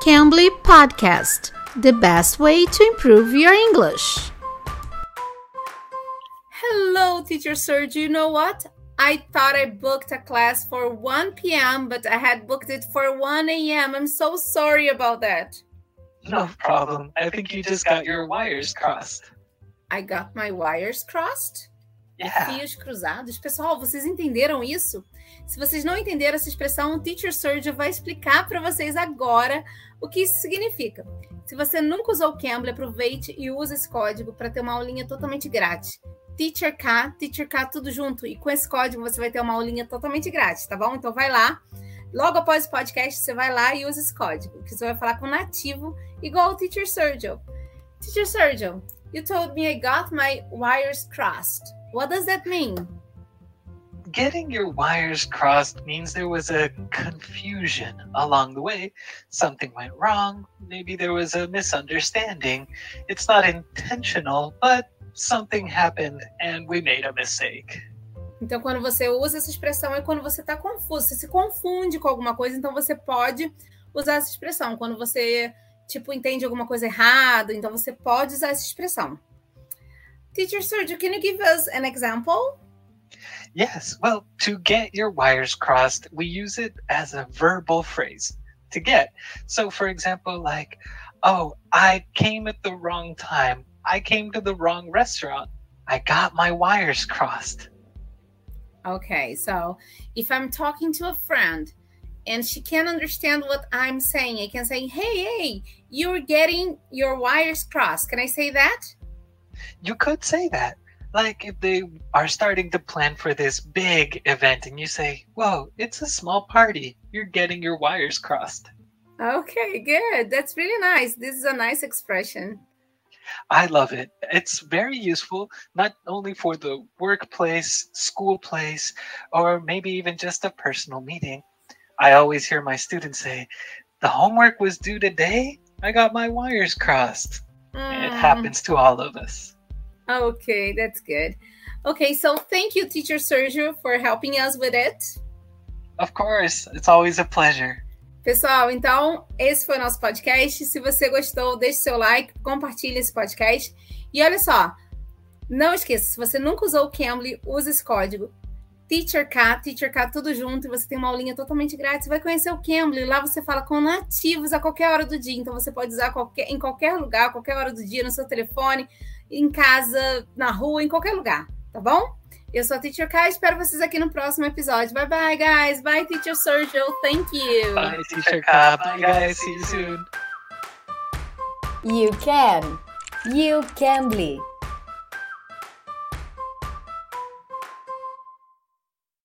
Cambly Podcast, the best way to improve your English. Hello, Teacher Serge. You know what? I thought I booked a class for 1 p.m., but I had booked it for 1 a.m. I'm so sorry about that. No problem. I think you just got your wires crossed. I got my wires crossed? Yeah. Fios cruzados. Pessoal, vocês entenderam isso? Se vocês não entenderam essa expressão, o Teacher Surge vai explicar para vocês agora o que isso significa. Se você nunca usou o Cambly, aproveite e use esse código para ter uma aulinha totalmente grátis. Teacher K, Teacher K, tudo junto. E com esse código você vai ter uma aulinha totalmente grátis, tá bom? Então vai lá. Logo após o podcast, você vai lá e usa esse código, que você vai falar com o nativo, igual o Teacher Sergio. Teacher Sergio, you told me I got my wires crossed. What does that mean? Getting your wires crossed means there was a confusion along the way. Something went wrong. Maybe there was a misunderstanding. It's not intentional, but something happened and we made a mistake. Então, quando você usa essa expressão é quando você está confuso, você se confunde com alguma coisa, então você pode usar essa expressão. Quando você, tipo, entende alguma coisa errada, então você pode usar essa expressão. Teacher Sergio, can you give us an example? Yes, well, to get your wires crossed, we use it as a verbal phrase to get. So, for example, like, oh, I came at the wrong time. I came to the wrong restaurant. I got my wires crossed. Okay, so if I'm talking to a friend and she can't understand what I'm saying, I can say, hey, hey, you're getting your wires crossed. Can I say that? You could say that. Like if they are starting to plan for this big event and you say, whoa, it's a small party. You're getting your wires crossed. Okay, good. That's really nice. This is a nice expression. I love it. It's very useful, not only for the workplace, school place, or maybe even just a personal meeting. I always hear my students say, The homework was due today. I got my wires crossed. Mm. It happens to all of us. Okay, that's good. Okay, so thank you, Teacher Sergio, for helping us with it. Of course, it's always a pleasure. Pessoal, então esse foi o nosso podcast. Se você gostou, deixe seu like, compartilhe esse podcast. E olha só, não esqueça, se você nunca usou o Cambly, use esse código TeacherK, TeacherK tudo junto, e você tem uma aulinha totalmente grátis. Você vai conhecer o Cambly, lá você fala com nativos a qualquer hora do dia. Então você pode usar qualquer, em qualquer lugar, qualquer hora do dia, no seu telefone, em casa, na rua, em qualquer lugar, tá bom? Eu sou a Teacher K, espero vocês aqui no próximo episódio. Bye bye, guys. Bye, Teacher Sergio. Thank you. Bye, Teacher K. Bye, guys. See you soon. You can. You can be.